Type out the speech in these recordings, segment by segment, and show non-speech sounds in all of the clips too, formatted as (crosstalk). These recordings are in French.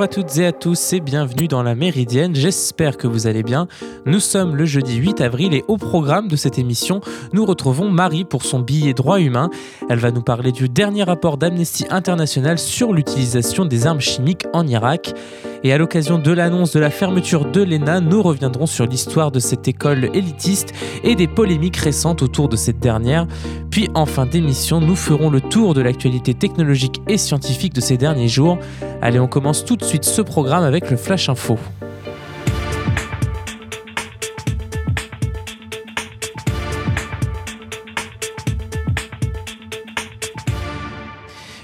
Bonjour à toutes et à tous et bienvenue dans la Méridienne, j'espère que vous allez bien. Nous sommes le jeudi 8 avril et au programme de cette émission, nous retrouvons Marie pour son billet droit humain. Elle va nous parler du dernier rapport d'Amnesty International sur l'utilisation des armes chimiques en Irak. Et à l'occasion de l'annonce de la fermeture de l'ENA, nous reviendrons sur l'histoire de cette école élitiste et des polémiques récentes autour de cette dernière. Puis en fin d'émission, nous ferons le tour de l'actualité technologique et scientifique de ces derniers jours. Allez, on commence tout de suite ce programme avec le Flash Info.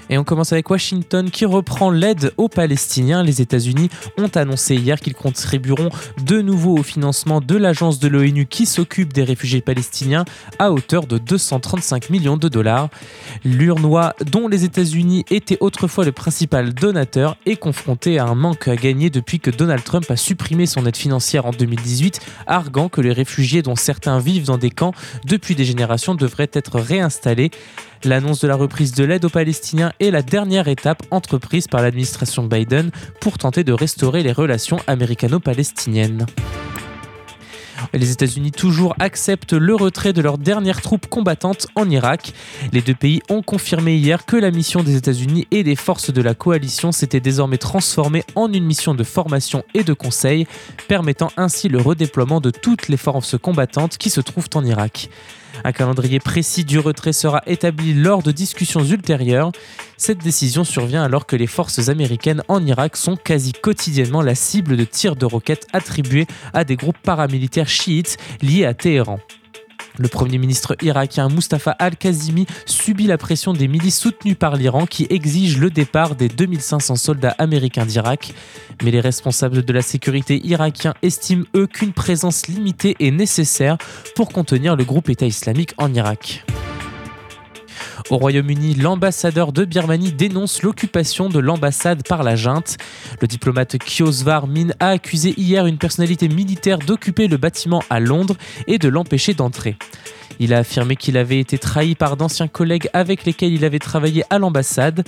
Et on commence avec Washington qui reprend l'aide aux Palestiniens. Les États-Unis ont annoncé hier qu'ils contribueront de nouveau au financement de l'agence de l'ONU qui s'occupe des réfugiés palestiniens à hauteur de 235 millions de dollars. L'URNOA, dont les États-Unis étaient autrefois le principal donateur, est confronté à un manque à gagner depuis que Donald Trump a supprimé son aide financière en 2018, arguant que les réfugiés dont certains vivent dans des camps depuis des générations devraient être réinstallés. L'annonce de la reprise de l'aide aux Palestiniens est la dernière étape entreprise par l'administration Biden pour tenter de restaurer les relations américano-palestiniennes. Les États-Unis toujours acceptent le retrait de leurs dernières troupes combattantes en Irak. Les deux pays ont confirmé hier que la mission des États-Unis et des forces de la coalition s'était désormais transformée en une mission de formation et de conseil, permettant ainsi le redéploiement de toutes les forces combattantes qui se trouvent en Irak. Un calendrier précis du retrait sera établi lors de discussions ultérieures. Cette décision survient alors que les forces américaines en Irak sont quasi quotidiennement la cible de tirs de roquettes attribués à des groupes paramilitaires chiites liés à Téhéran. Le Premier ministre irakien Mustafa al-Kazimi subit la pression des milices soutenues par l'Iran qui exigent le départ des 2500 soldats américains d'Irak. Mais les responsables de la sécurité irakien estiment eux qu'une présence limitée est nécessaire pour contenir le groupe État islamique en Irak. Au Royaume-Uni, l'ambassadeur de Birmanie dénonce l'occupation de l'ambassade par la junte. Le diplomate Kiosvar Min a accusé hier une personnalité militaire d'occuper le bâtiment à Londres et de l'empêcher d'entrer. Il a affirmé qu'il avait été trahi par d'anciens collègues avec lesquels il avait travaillé à l'ambassade.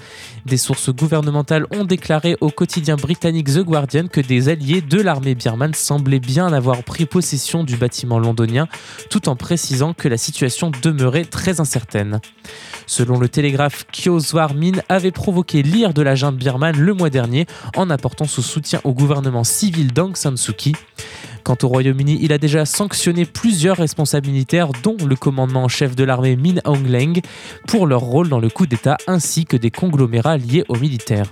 Des sources gouvernementales ont déclaré au quotidien britannique The Guardian que des alliés de l'armée birmane semblaient bien avoir pris possession du bâtiment londonien, tout en précisant que la situation demeurait très incertaine. Selon le Télégraphe, Kyoswar Min avait provoqué l'ire de la junte birmane le mois dernier en apportant son soutien au gouvernement civil d'Aung San Suu Kyi. Quant au Royaume-Uni, il a déjà sanctionné plusieurs responsables militaires, dont le commandement en chef de l'armée Min Aung Hlaing, pour leur rôle dans le coup d'État ainsi que des conglomérats liés aux militaires.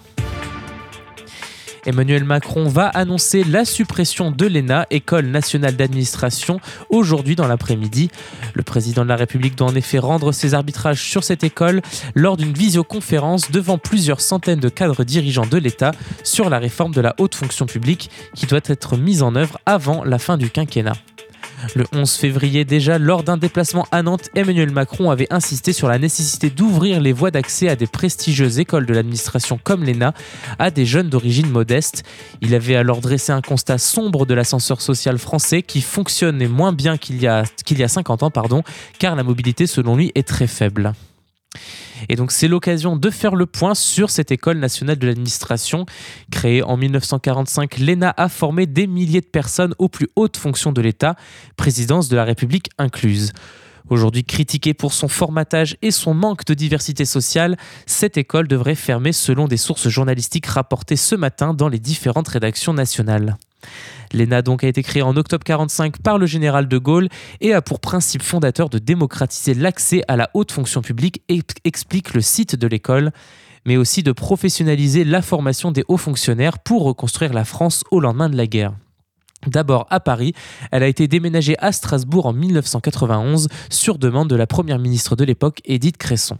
Emmanuel Macron va annoncer la suppression de l'ENA, École nationale d'administration, aujourd'hui dans l'après-midi. Le président de la République doit en effet rendre ses arbitrages sur cette école lors d'une visioconférence devant plusieurs centaines de cadres dirigeants de l'État sur la réforme de la haute fonction publique qui doit être mise en œuvre avant la fin du quinquennat. Le 11 février déjà, lors d'un déplacement à Nantes, Emmanuel Macron avait insisté sur la nécessité d'ouvrir les voies d'accès à des prestigieuses écoles de l'administration comme l'ENA à des jeunes d'origine modeste. Il avait alors dressé un constat sombre de l'ascenseur social français qui fonctionne moins bien qu'il y, a, qu'il y a 50 ans, pardon, car la mobilité selon lui est très faible. Et donc c'est l'occasion de faire le point sur cette école nationale de l'administration. Créée en 1945, l'ENA a formé des milliers de personnes aux plus hautes fonctions de l'État, présidence de la République incluse. Aujourd'hui critiquée pour son formatage et son manque de diversité sociale, cette école devrait fermer selon des sources journalistiques rapportées ce matin dans les différentes rédactions nationales. L'ENA donc a été créée en octobre 1945 par le général de Gaulle et a pour principe fondateur de démocratiser l'accès à la haute fonction publique, explique le site de l'école mais aussi de professionnaliser la formation des hauts fonctionnaires pour reconstruire la France au lendemain de la guerre. D'abord à Paris, elle a été déménagée à Strasbourg en 1991 sur demande de la première ministre de l'époque, Édith Cresson.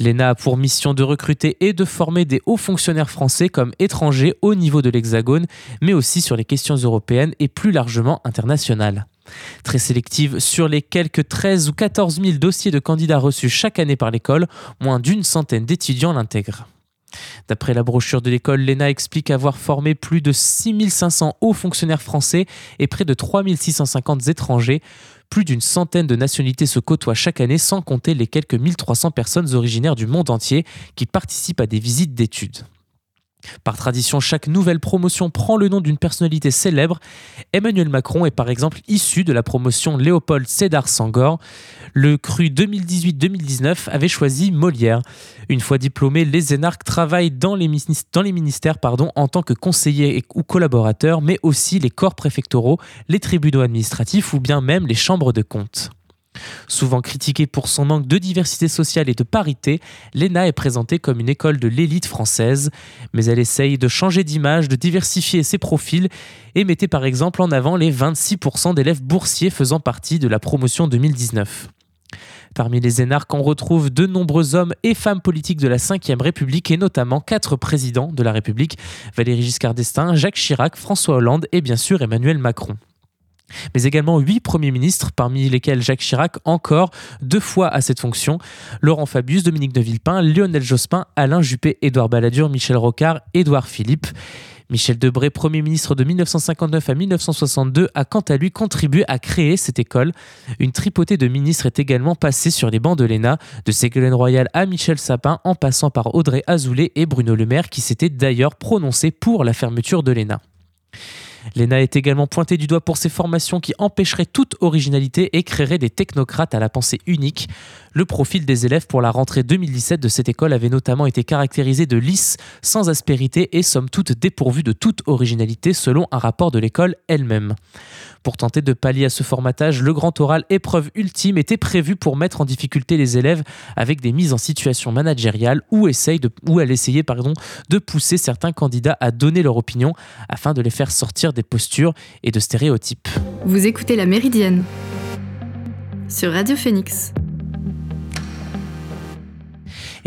L'ENA a pour mission de recruter et de former des hauts fonctionnaires français comme étrangers au niveau de l'Hexagone, mais aussi sur les questions européennes et plus largement internationales. Très sélective, sur les quelques 13 ou 14 000 dossiers de candidats reçus chaque année par l'école, moins d'une centaine d'étudiants l'intègrent. D'après la brochure de l'école, l'ENA explique avoir formé plus de 6500 hauts fonctionnaires français et près de 3650 étrangers. Plus d'une centaine de nationalités se côtoient chaque année sans compter les quelques 1300 personnes originaires du monde entier qui participent à des visites d'études. Par tradition, chaque nouvelle promotion prend le nom d'une personnalité célèbre. Emmanuel Macron est par exemple issu de la promotion Léopold Sédar Sangor. Le cru 2018-2019 avait choisi Molière. Une fois diplômé, les énarques travaillent dans les, ministères en tant que conseillers ou collaborateurs, mais aussi les corps préfectoraux, les tribunaux administratifs ou bien même les chambres de compte. Souvent critiquée pour son manque de diversité sociale et de parité, l'ENA est présentée comme une école de l'élite française, mais elle essaye de changer d'image, de diversifier ses profils et mettait par exemple en avant les 26% d'élèves boursiers faisant partie de la promotion 2019. Parmi les énarques, on retrouve de nombreux hommes et femmes politiques de la Ve République et notamment quatre présidents de la République, Valéry Giscard d'Estaing, Jacques Chirac, François Hollande et bien sûr Emmanuel Macron mais également huit premiers ministres, parmi lesquels Jacques Chirac, encore deux fois à cette fonction, Laurent Fabius, Dominique de Villepin, Lionel Jospin, Alain Juppé, Édouard Balladur, Michel Rocard, Édouard Philippe. Michel Debré, Premier ministre de 1959 à 1962, a quant à lui contribué à créer cette école. Une tripotée de ministres est également passée sur les bancs de l'ENA, de Ségolène Royal à Michel Sapin, en passant par Audrey Azoulay et Bruno Le Maire, qui s'étaient d'ailleurs prononcés pour la fermeture de l'ENA. L'ENA est également pointée du doigt pour ses formations qui empêcheraient toute originalité et créeraient des technocrates à la pensée unique. Le profil des élèves pour la rentrée 2017 de cette école avait notamment été caractérisé de lisse, sans aspérité et somme toute dépourvu de toute originalité selon un rapport de l'école elle-même. Pour tenter de pallier à ce formatage, le grand oral épreuve ultime était prévu pour mettre en difficulté les élèves avec des mises en situation managériale où, essaye de, elle essayait de pousser certains candidats à donner leur opinion afin de les faire sortir des postures et de stéréotypes. Vous écoutez La Méridienne sur Radio Phoenix.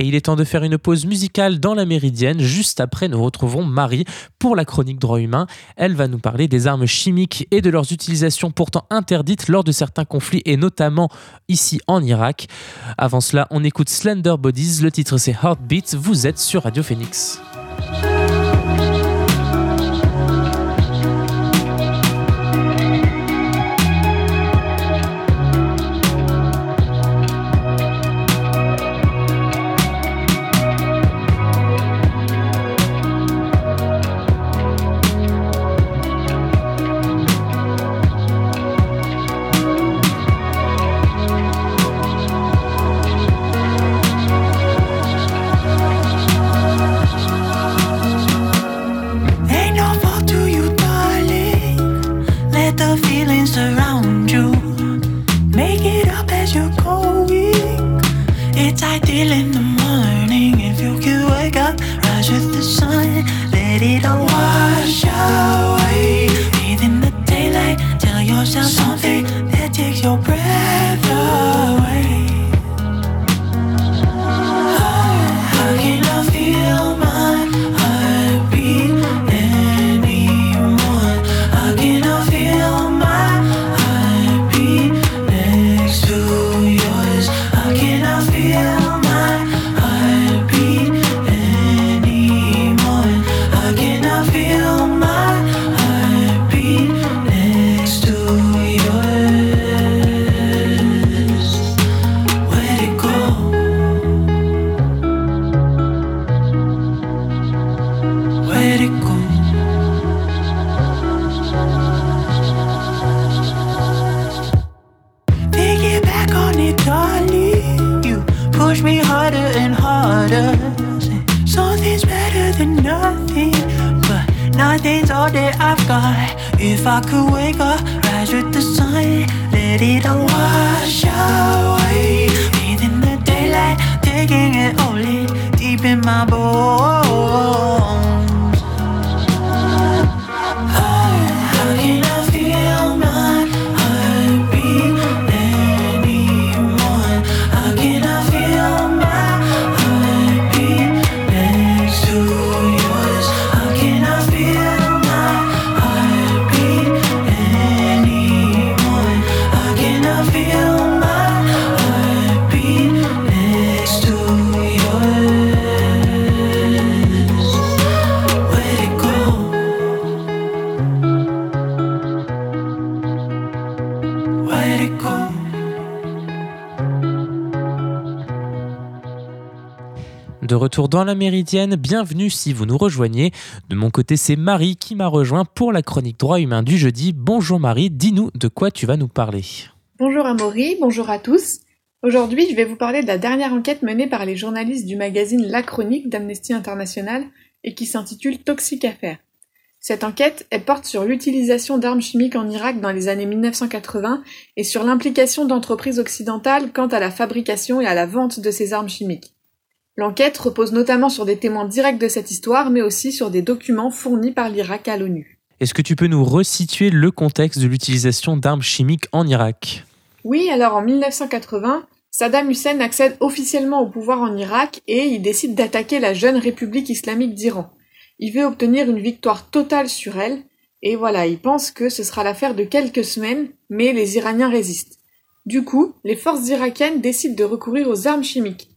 Et il est temps de faire une pause musicale dans la Méridienne. Juste après, nous retrouvons Marie pour la chronique droit humain. Elle va nous parler des armes chimiques et de leurs utilisations pourtant interdites lors de certains conflits et notamment ici en Irak. Avant cela, on écoute Slender Bodies. Le titre c'est Heartbeat. Vous êtes sur Radio Phoenix. Retour dans la Méridienne, bienvenue si vous nous rejoignez. De mon côté, c'est Marie qui m'a rejoint pour la chronique droit humain du jeudi. Bonjour Marie, dis-nous de quoi tu vas nous parler. Bonjour Amaury, bonjour à tous. Aujourd'hui, je vais vous parler de la dernière enquête menée par les journalistes du magazine La Chronique d'Amnesty International et qui s'intitule Toxic Affair. Cette enquête, elle porte sur l'utilisation d'armes chimiques en Irak dans les années 1980 et sur l'implication d'entreprises occidentales quant à la fabrication et à la vente de ces armes chimiques. L'enquête repose notamment sur des témoins directs de cette histoire, mais aussi sur des documents fournis par l'Irak à l'ONU. Est-ce que tu peux nous resituer le contexte de l'utilisation d'armes chimiques en Irak? Oui, alors en 1980, Saddam Hussein accède officiellement au pouvoir en Irak et il décide d'attaquer la jeune République islamique d'Iran. Il veut obtenir une victoire totale sur elle, et voilà, il pense que ce sera l'affaire de quelques semaines, mais les Iraniens résistent. Du coup, les forces irakiennes décident de recourir aux armes chimiques.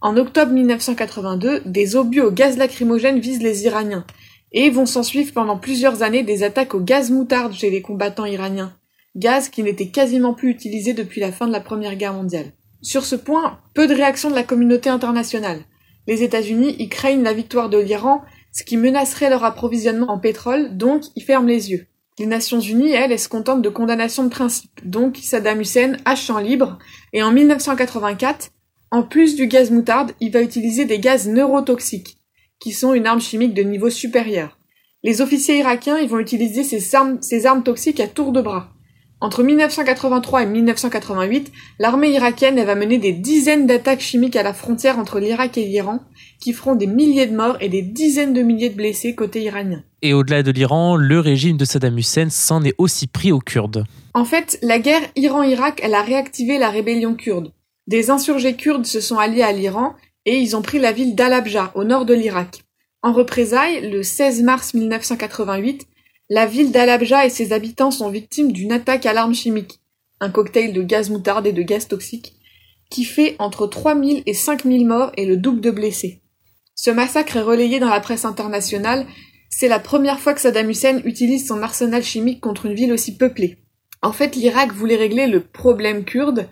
En octobre 1982, des obus au gaz lacrymogène visent les Iraniens, et vont s'en suivre pendant plusieurs années des attaques au gaz moutarde chez les combattants iraniens, gaz qui n'était quasiment plus utilisé depuis la fin de la Première Guerre mondiale. Sur ce point, peu de réactions de la communauté internationale. Les États-Unis y craignent la victoire de l'Iran ce qui menacerait leur approvisionnement en pétrole, donc ils ferment les yeux. Les Nations Unies, elles, elles se contentent de condamnation de principe, donc Saddam Hussein a champ libre, et en 1984, en plus du gaz moutarde, il va utiliser des gaz neurotoxiques, qui sont une arme chimique de niveau supérieur. Les officiers irakiens, ils vont utiliser ces armes, ces armes toxiques à tour de bras. Entre 1983 et 1988, l'armée irakienne va mener des dizaines d'attaques chimiques à la frontière entre l'Irak et l'Iran, qui feront des milliers de morts et des dizaines de milliers de blessés côté iranien. Et au-delà de l'Iran, le régime de Saddam Hussein s'en est aussi pris aux Kurdes. En fait, la guerre Iran-Irak, elle a réactivé la rébellion kurde. Des insurgés kurdes se sont alliés à l'Iran et ils ont pris la ville d'Al-Abja, au nord de l'Irak. En représailles, le 16 mars 1988, la ville d'Al-Abja et ses habitants sont victimes d'une attaque à l'arme chimique, un cocktail de gaz moutarde et de gaz toxique, qui fait entre 3000 et 5000 morts et le double de blessés. Ce massacre est relayé dans la presse internationale, c'est la première fois que Saddam Hussein utilise son arsenal chimique contre une ville aussi peuplée. En fait, l'Irak voulait régler le problème kurde,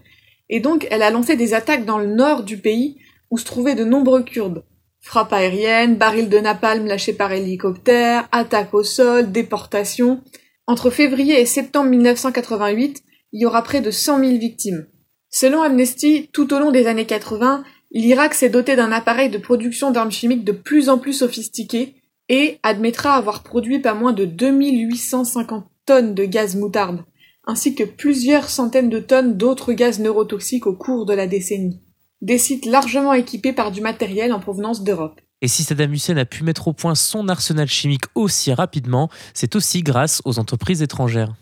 et donc elle a lancé des attaques dans le nord du pays où se trouvaient de nombreux Kurdes. Frappes aériennes, barils de napalm lâchés par hélicoptère, attaques au sol, déportations. Entre février et septembre 1988, il y aura près de 100 000 victimes. Selon Amnesty, tout au long des années 80, l'Irak s'est doté d'un appareil de production d'armes chimiques de plus en plus sophistiqué et admettra avoir produit pas moins de 2850 tonnes de gaz moutarde, ainsi que plusieurs centaines de tonnes d'autres gaz neurotoxiques au cours de la décennie des sites largement équipés par du matériel en provenance d'Europe. Et si Saddam Hussein a pu mettre au point son arsenal chimique aussi rapidement, c'est aussi grâce aux entreprises étrangères.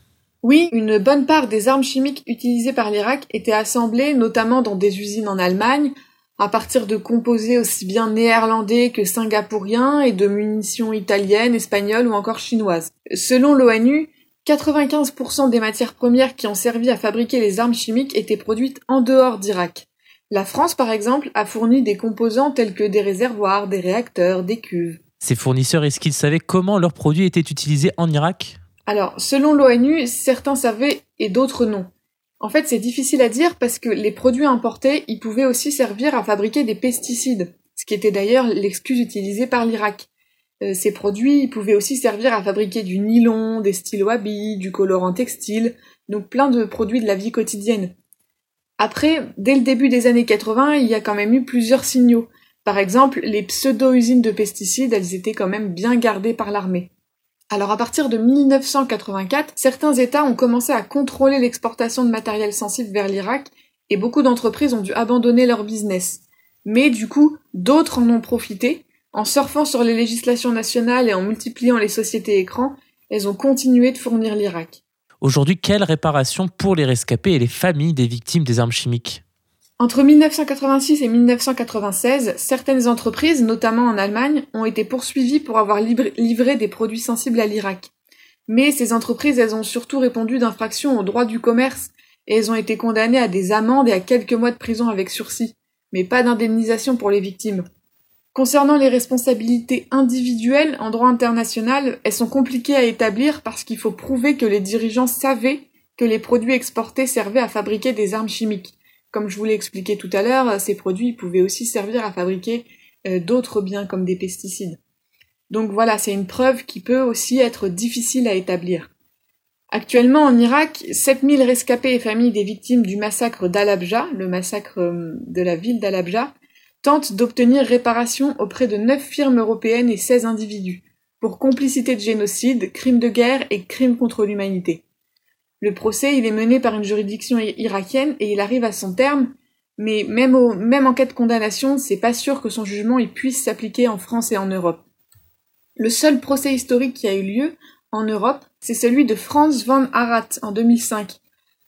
Oui, une bonne part des armes chimiques utilisées par l'Irak étaient assemblées notamment dans des usines en Allemagne, à partir de composés aussi bien néerlandais que singapouriens et de munitions italiennes, espagnoles ou encore chinoises. Selon l'ONU, 95% des matières premières qui ont servi à fabriquer les armes chimiques étaient produites en dehors d'Irak. La France, par exemple, a fourni des composants tels que des réservoirs, des réacteurs, des cuves. Ces fournisseurs, est-ce qu'ils savaient comment leurs produits étaient utilisés en Irak? Alors, selon l'ONU, certains savaient et d'autres non. En fait, c'est difficile à dire parce que les produits importés, ils pouvaient aussi servir à fabriquer des pesticides, ce qui était d'ailleurs l'excuse utilisée par l'Irak. Euh, ces produits pouvaient aussi servir à fabriquer du nylon, des stylos à billes, du colorant textile, donc plein de produits de la vie quotidienne. Après, dès le début des années 80, il y a quand même eu plusieurs signaux. Par exemple, les pseudo-usines de pesticides, elles étaient quand même bien gardées par l'armée. Alors à partir de 1984, certains États ont commencé à contrôler l'exportation de matériel sensible vers l'Irak et beaucoup d'entreprises ont dû abandonner leur business. Mais du coup, d'autres en ont profité. En surfant sur les législations nationales et en multipliant les sociétés écrans, elles ont continué de fournir l'Irak. Aujourd'hui, quelle réparation pour les rescapés et les familles des victimes des armes chimiques? Entre 1986 et 1996, certaines entreprises, notamment en Allemagne, ont été poursuivies pour avoir livré des produits sensibles à l'Irak. Mais ces entreprises, elles ont surtout répondu d'infractions au droit du commerce et elles ont été condamnées à des amendes et à quelques mois de prison avec sursis, mais pas d'indemnisation pour les victimes. Concernant les responsabilités individuelles en droit international, elles sont compliquées à établir parce qu'il faut prouver que les dirigeants savaient que les produits exportés servaient à fabriquer des armes chimiques. Comme je vous l'ai expliqué tout à l'heure, ces produits pouvaient aussi servir à fabriquer euh, d'autres biens comme des pesticides. Donc voilà, c'est une preuve qui peut aussi être difficile à établir. Actuellement en Irak, 7000 rescapés et familles des victimes du massacre d'Al-Abja, le massacre euh, de la ville d'Al-Abja, tentent d'obtenir réparation auprès de 9 firmes européennes et 16 individus pour complicité de génocide, crimes de guerre et crimes contre l'humanité. Le procès, il est mené par une juridiction irakienne et il arrive à son terme, mais même en cas de condamnation, c'est pas sûr que son jugement il puisse s'appliquer en France et en Europe. Le seul procès historique qui a eu lieu en Europe, c'est celui de Franz van Arat en 2005.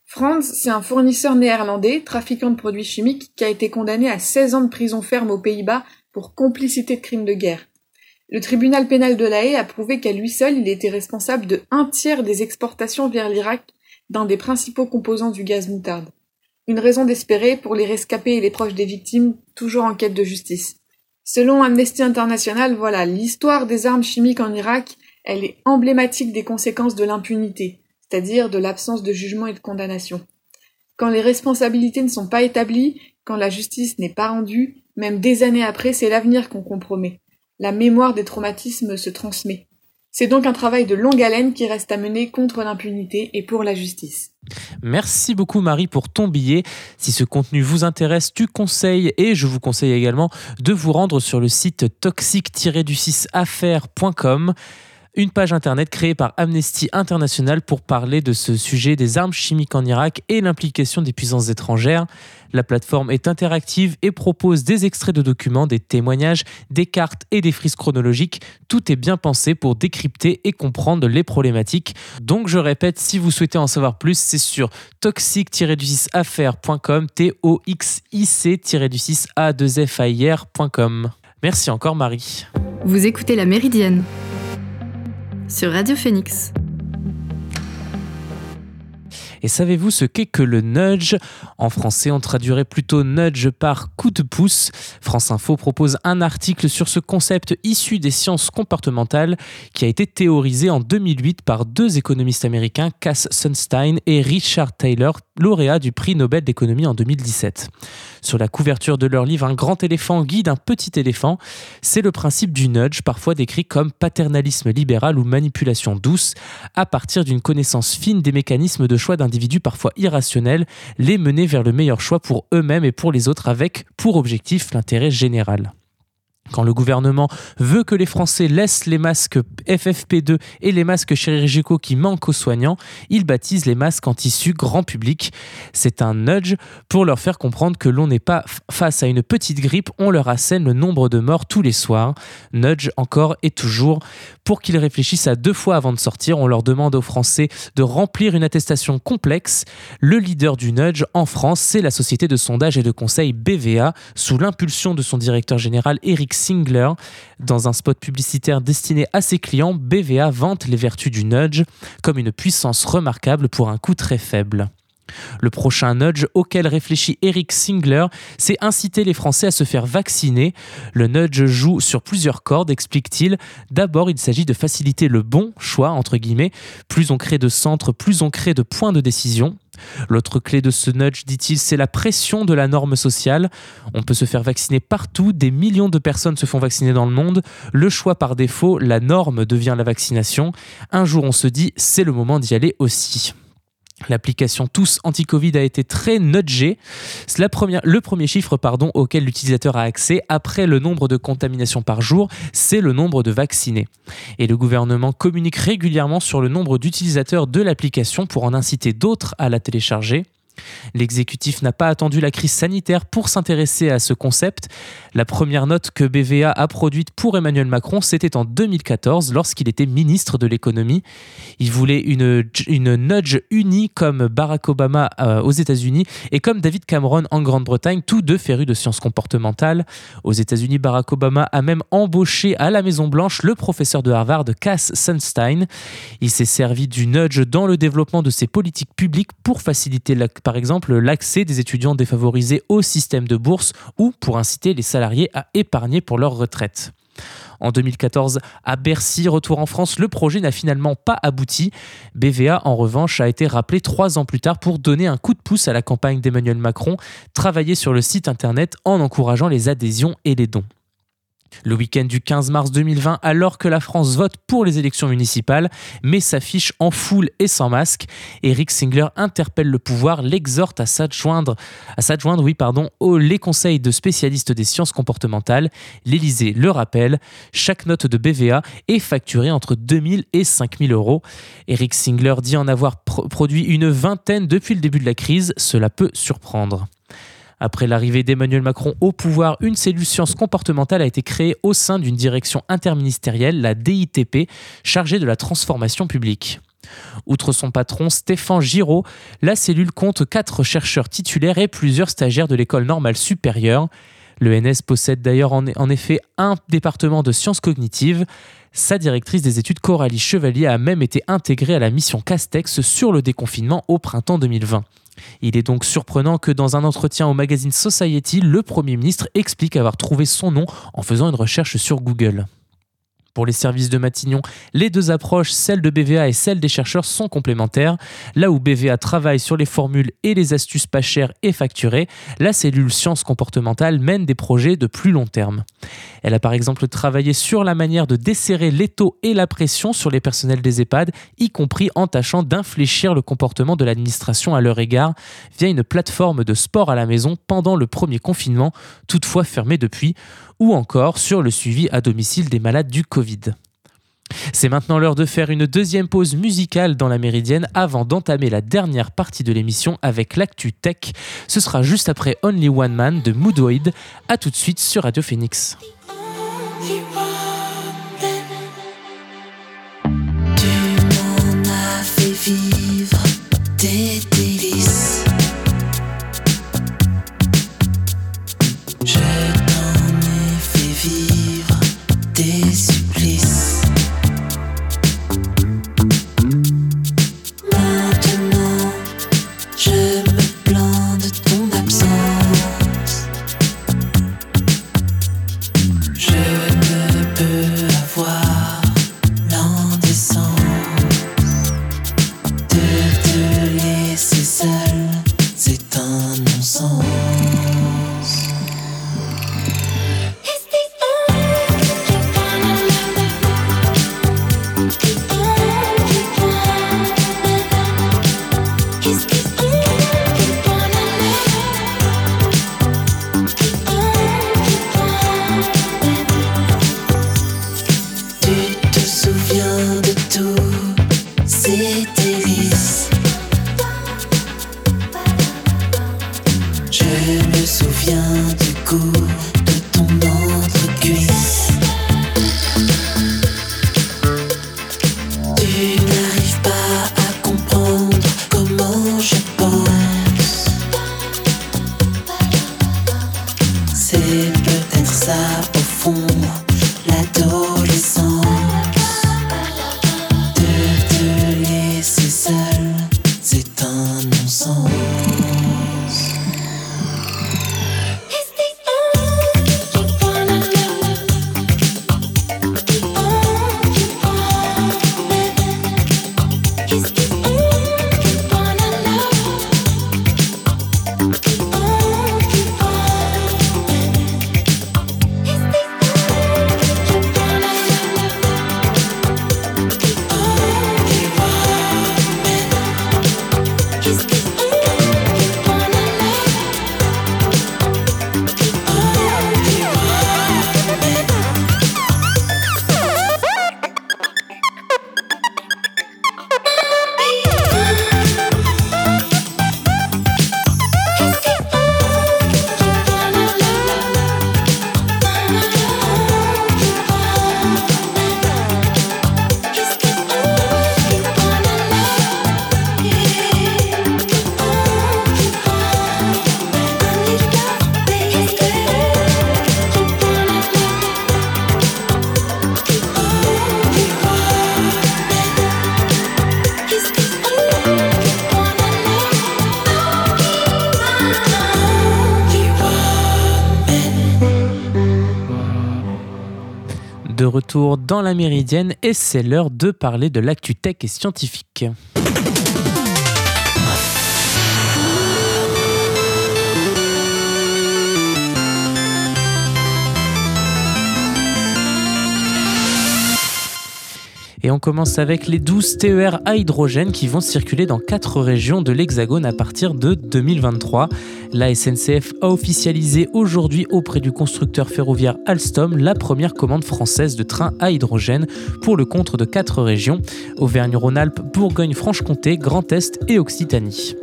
Franz, c'est un fournisseur néerlandais, trafiquant de produits chimiques, qui a été condamné à 16 ans de prison ferme aux Pays-Bas pour complicité de crimes de guerre. Le tribunal pénal de La Haye a prouvé qu'à lui seul, il était responsable de un tiers des exportations vers l'Irak d'un des principaux composants du gaz moutarde. Une raison d'espérer pour les rescapés et les proches des victimes, toujours en quête de justice. Selon Amnesty International, voilà, l'histoire des armes chimiques en Irak, elle est emblématique des conséquences de l'impunité, c'est-à-dire de l'absence de jugement et de condamnation. Quand les responsabilités ne sont pas établies, quand la justice n'est pas rendue, même des années après, c'est l'avenir qu'on compromet. La mémoire des traumatismes se transmet. C'est donc un travail de longue haleine qui reste à mener contre l'impunité et pour la justice. Merci beaucoup Marie pour ton billet. Si ce contenu vous intéresse, tu conseilles et je vous conseille également de vous rendre sur le site toxique-du6affaires.com une page internet créée par Amnesty International pour parler de ce sujet des armes chimiques en Irak et l'implication des puissances étrangères. La plateforme est interactive et propose des extraits de documents, des témoignages, des cartes et des frises chronologiques. Tout est bien pensé pour décrypter et comprendre les problématiques. Donc je répète, si vous souhaitez en savoir plus, c'est sur toxic-du6affaires.com, T-O-X-I-C-du-6 Merci encore Marie. Vous écoutez La Méridienne sur Radio Phoenix. Et savez-vous ce qu'est que le nudge? En français, on traduirait plutôt nudge par coup de pouce. France Info propose un article sur ce concept issu des sciences comportementales qui a été théorisé en 2008 par deux économistes américains, Cass Sunstein et Richard Taylor, lauréats du prix Nobel d'économie en 2017. Sur la couverture de leur livre Un grand éléphant guide un petit éléphant, c'est le principe du nudge, parfois décrit comme paternalisme libéral ou manipulation douce, à partir d'une connaissance fine des mécanismes de choix d'individus parfois irrationnels, les mener vers le meilleur choix pour eux-mêmes et pour les autres avec, pour objectif, l'intérêt général. Quand le gouvernement veut que les Français laissent les masques FFP2 et les masques chirurgicaux qui manquent aux soignants, il baptise les masques en tissu grand public. C'est un nudge pour leur faire comprendre que l'on n'est pas face à une petite grippe, on leur assène le nombre de morts tous les soirs. Nudge encore et toujours. Pour qu'ils réfléchissent à deux fois avant de sortir, on leur demande aux Français de remplir une attestation complexe. Le leader du nudge en France, c'est la société de sondage et de conseil BVA, sous l'impulsion de son directeur général Eric Singler. Dans un spot publicitaire destiné à ses clients, BVA vante les vertus du nudge comme une puissance remarquable pour un coût très faible. Le prochain nudge auquel réfléchit Eric Singler, c'est inciter les Français à se faire vacciner. Le nudge joue sur plusieurs cordes, explique-t-il. D'abord, il s'agit de faciliter le bon choix, entre guillemets. Plus on crée de centres, plus on crée de points de décision. L'autre clé de ce nudge, dit-il, c'est la pression de la norme sociale. On peut se faire vacciner partout, des millions de personnes se font vacciner dans le monde. Le choix par défaut, la norme devient la vaccination. Un jour, on se dit, c'est le moment d'y aller aussi. L'application Tous Anti-Covid a été très nudgée. Première, le premier chiffre auquel l'utilisateur a accès après le nombre de contaminations par jour, c'est le nombre de vaccinés. Et le gouvernement communique régulièrement sur le nombre d'utilisateurs de l'application pour en inciter d'autres à la télécharger. L'exécutif n'a pas attendu la crise sanitaire pour s'intéresser à ce concept. La première note que BVA a produite pour Emmanuel Macron, c'était en 2014 lorsqu'il était ministre de l'économie. Il voulait une, une nudge unie comme Barack Obama euh, aux États-Unis et comme David Cameron en Grande-Bretagne, tous deux férus de sciences comportementales. Aux États-Unis, Barack Obama a même embauché à la Maison-Blanche le professeur de Harvard, Cass Sunstein. Il s'est servi du nudge dans le développement de ses politiques publiques pour faciliter la par exemple l'accès des étudiants défavorisés au système de bourse ou pour inciter les salariés à épargner pour leur retraite. En 2014, à Bercy, retour en France, le projet n'a finalement pas abouti. BVA, en revanche, a été rappelé trois ans plus tard pour donner un coup de pouce à la campagne d'Emmanuel Macron, travailler sur le site internet en encourageant les adhésions et les dons. Le week-end du 15 mars 2020, alors que la France vote pour les élections municipales, mais s'affiche en foule et sans masque, Eric Singler interpelle le pouvoir, l'exhorte à s'adjoindre, oui, pardon, aux les conseils de spécialistes des sciences comportementales. L'Élysée le rappelle, chaque note de BVA est facturée entre 2000 et 5000 euros. Eric Singler dit en avoir produit une vingtaine depuis le début de la crise, cela peut surprendre. Après l'arrivée d'Emmanuel Macron au pouvoir, une cellule sciences comportementales a été créée au sein d'une direction interministérielle, la DITP, chargée de la transformation publique. Outre son patron Stéphane Giraud, la cellule compte quatre chercheurs titulaires et plusieurs stagiaires de l'école normale supérieure. L'ENS possède d'ailleurs en effet un département de sciences cognitives. Sa directrice des études Coralie Chevalier a même été intégrée à la mission Castex sur le déconfinement au printemps 2020. Il est donc surprenant que dans un entretien au magazine Society, le Premier ministre explique avoir trouvé son nom en faisant une recherche sur Google. Pour les services de Matignon, les deux approches, celle de BVA et celle des chercheurs, sont complémentaires. Là où BVA travaille sur les formules et les astuces pas chères et facturées, la cellule sciences comportementales mène des projets de plus long terme. Elle a par exemple travaillé sur la manière de desserrer l'étau et la pression sur les personnels des EHPAD, y compris en tâchant d'infléchir le comportement de l'administration à leur égard via une plateforme de sport à la maison pendant le premier confinement, toutefois fermée depuis, ou encore sur le suivi à domicile des malades du Covid. C'est maintenant l'heure de faire une deuxième pause musicale dans la Méridienne avant d'entamer la dernière partie de l'émission avec l'actu tech. Ce sera juste après Only One Man de Moodoid. A tout de suite sur Radio Phoenix. dans la Méridienne et c'est l'heure de parler de l'actu tech et scientifique. Et on commence avec les 12 TER à hydrogène qui vont circuler dans 4 régions de l'Hexagone à partir de 2023. La SNCF a officialisé aujourd'hui auprès du constructeur ferroviaire Alstom la première commande française de trains à hydrogène pour le compte de 4 régions Auvergne-Rhône-Alpes, Bourgogne-Franche-Comté, Grand Est et Occitanie.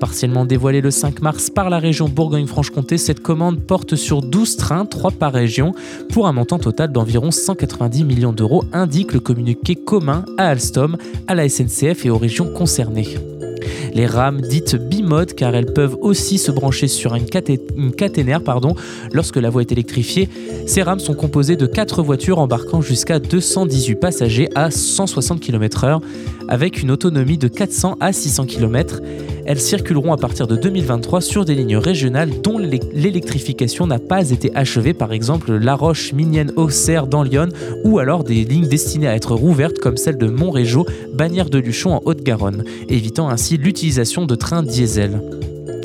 Partiellement dévoilée le 5 mars par la région Bourgogne-Franche-Comté, cette commande porte sur 12 trains, 3 par région, pour un montant total d'environ 190 millions d'euros, indique le communiqué commun à Alstom, à la SNCF et aux régions concernées. Les rames dites bimode car elles peuvent aussi se brancher sur une, caténaire lorsque la voie est électrifiée. Ces rames sont composées de 4 voitures embarquant jusqu'à 218 passagers à 160 km/h avec une autonomie de 400 à 600 km. Elles circuleront à partir de 2023 sur des lignes régionales dont l'électrification n'a pas été achevée, par exemple La Roche, Minienne, Auxerre dans Lyon, ou alors des lignes destinées à être rouvertes comme celle de Montrégeau, Bagnères de Luchon en Haute-Garonne, évitant ainsi l'utilisation de trains diesel.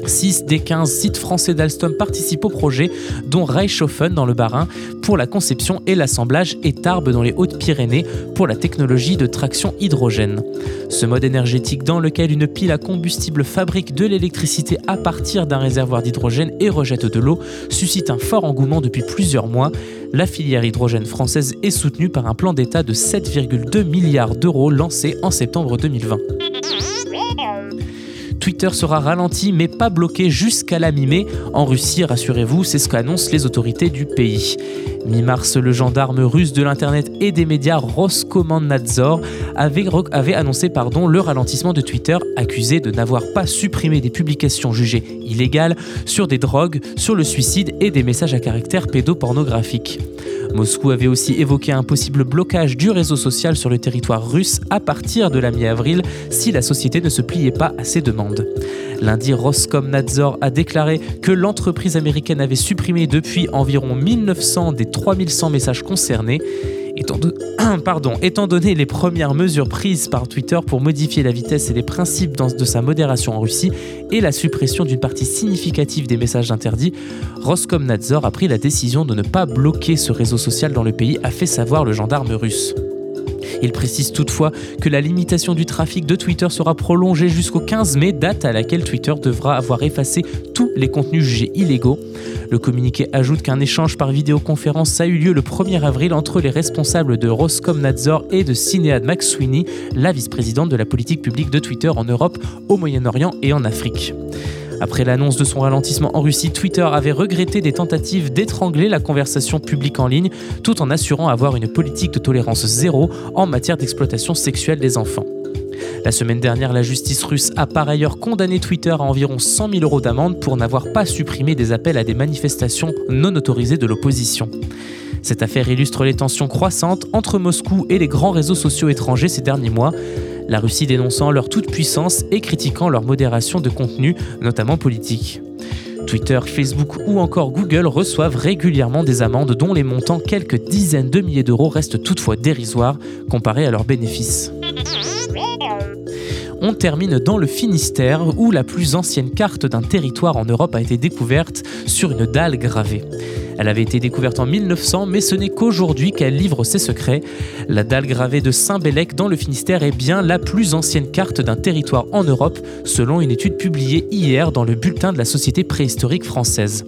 6 des 15 sites français d'Alstom participent au projet, dont Reichshofen dans le Bas-Rhin pour la conception et l'assemblage et Tarbes dans les Hautes-Pyrénées pour la technologie de traction hydrogène. Ce mode énergétique dans lequel une pile à combustible fabrique de l'électricité à partir d'un réservoir d'hydrogène et rejette de l'eau suscite un fort engouement depuis plusieurs mois. La filière hydrogène française est soutenue par un plan d'État de 7,2 milliards d'euros lancé en septembre 2020. Twitter sera ralenti mais pas bloqué jusqu'à la mi-mai. En Russie, rassurez-vous, c'est ce qu'annoncent les autorités du pays. Mi-mars, le gendarme russe de l'Internet et des médias Roskomnadzor avait, avait annoncé pardon, le ralentissement de Twitter, accusé de n'avoir pas supprimé des publications jugées illégales sur des drogues, sur le suicide et des messages à caractère pédopornographique. Moscou avait aussi évoqué un possible blocage du réseau social sur le territoire russe à partir de la mi-avril si la société ne se pliait pas à ses demandes. Lundi, Roskomnadzor a déclaré que l'entreprise américaine avait supprimé depuis environ 1900 des 3100 messages concernés (clears throat) Étant, donné les premières mesures prises par Twitter pour modifier la vitesse et les principes de sa modération en Russie et la suppression d'une partie significative des messages interdits, Roskomnadzor a pris la décision de ne pas bloquer ce réseau social dans le pays, a fait savoir le gendarme russe. Il précise toutefois que la limitation du trafic de Twitter sera prolongée jusqu'au 15 mai, date à laquelle Twitter devra avoir effacé tous les contenus jugés illégaux. Le communiqué ajoute qu'un échange par vidéoconférence a eu lieu le 1er avril entre les responsables de Roskomnadzor et de Cinead McSweeney, la vice-présidente de la politique publique de Twitter en Europe, au Moyen-Orient et en Afrique. Après l'annonce de son ralentissement en Russie, Twitter avait regretté des tentatives d'étrangler la conversation publique en ligne, tout en assurant avoir une politique de tolérance zéro en matière d'exploitation sexuelle des enfants. La semaine dernière, la justice russe a par ailleurs condamné Twitter à environ 100 000 euros d'amende pour n'avoir pas supprimé des appels à des manifestations non autorisées de l'opposition. Cette affaire illustre les tensions croissantes entre Moscou et les grands réseaux sociaux étrangers ces derniers mois la Russie dénonçant leur toute-puissance et critiquant leur modération de contenu, notamment politique. Twitter, Facebook ou encore Google reçoivent régulièrement des amendes dont les montants quelques dizaines de milliers d'euros restent toutefois dérisoires comparés à leurs bénéfices. On termine dans le Finistère où la plus ancienne carte d'un territoire en Europe a été découverte sur une dalle gravée. Elle avait été découverte en 1900, mais ce n'est qu'aujourd'hui qu'elle livre ses secrets. La dalle gravée de Saint-Bélec dans le Finistère est bien la plus ancienne carte d'un territoire en Europe, selon une étude publiée hier dans le bulletin de la Société préhistorique française.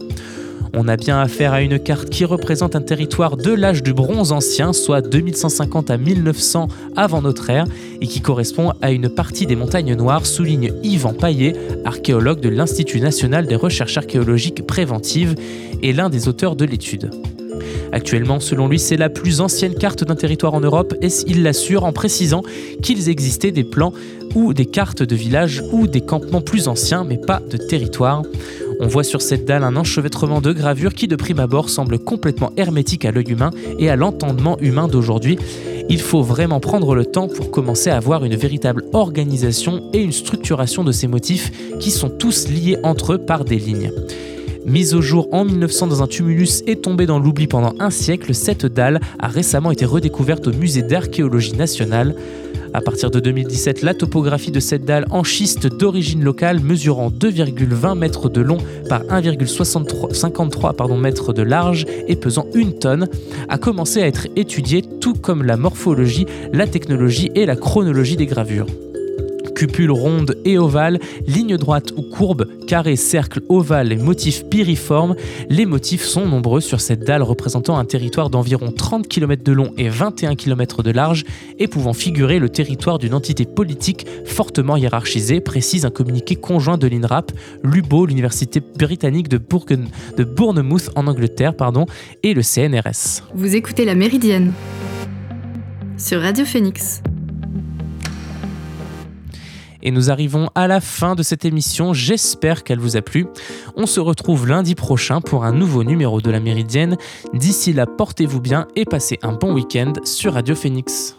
On a bien affaire à une carte qui représente un territoire de l'âge du bronze ancien, soit 2150 à 1900 avant notre ère, et qui correspond à une partie des montagnes noires, souligne Yvan Paillet, archéologue de l'Institut national des recherches archéologiques préventives et l'un des auteurs de l'étude. Actuellement, selon lui, c'est la plus ancienne carte d'un territoire en Europe et il l'assure en précisant qu'il existait des plans ou des cartes de villages ou des campements plus anciens, mais pas de territoire. On voit sur cette dalle un enchevêtrement de gravures qui de prime abord semble complètement hermétique à l'œil humain et à l'entendement humain d'aujourd'hui. Il faut vraiment prendre le temps pour commencer à avoir une véritable organisation et une structuration de ces motifs qui sont tous liés entre eux par des lignes. Mise au jour en 1900 dans un tumulus et tombée dans l'oubli pendant un siècle, cette dalle a récemment été redécouverte au musée d'archéologie nationale. À partir de 2017, la topographie de cette dalle en schiste d'origine locale, mesurant 2,20 mètres de long par 1,53 mètres de large et pesant une tonne, a commencé à être étudiée tout comme la morphologie, la technologie et la chronologie des gravures cupule ronde et ovale, ligne droite ou courbe, carré, cercle, ovale et motifs piriformes, les motifs sont nombreux sur cette dalle représentant un territoire d'environ 30 km de long et 21 km de large et pouvant figurer le territoire d'une entité politique fortement hiérarchisée, précise un communiqué conjoint de l'INRAP, l'UBO, l'Université britannique de, de Bournemouth en Angleterre, pardon, et le CNRS. Vous écoutez la Méridienne sur Radio Phoenix. Et nous arrivons à la fin de cette émission. J'espère qu'elle vous a plu. On se retrouve lundi prochain pour un nouveau numéro de la Méridienne. D'ici là, portez-vous bien et passez un bon week-end sur Radio Phoenix.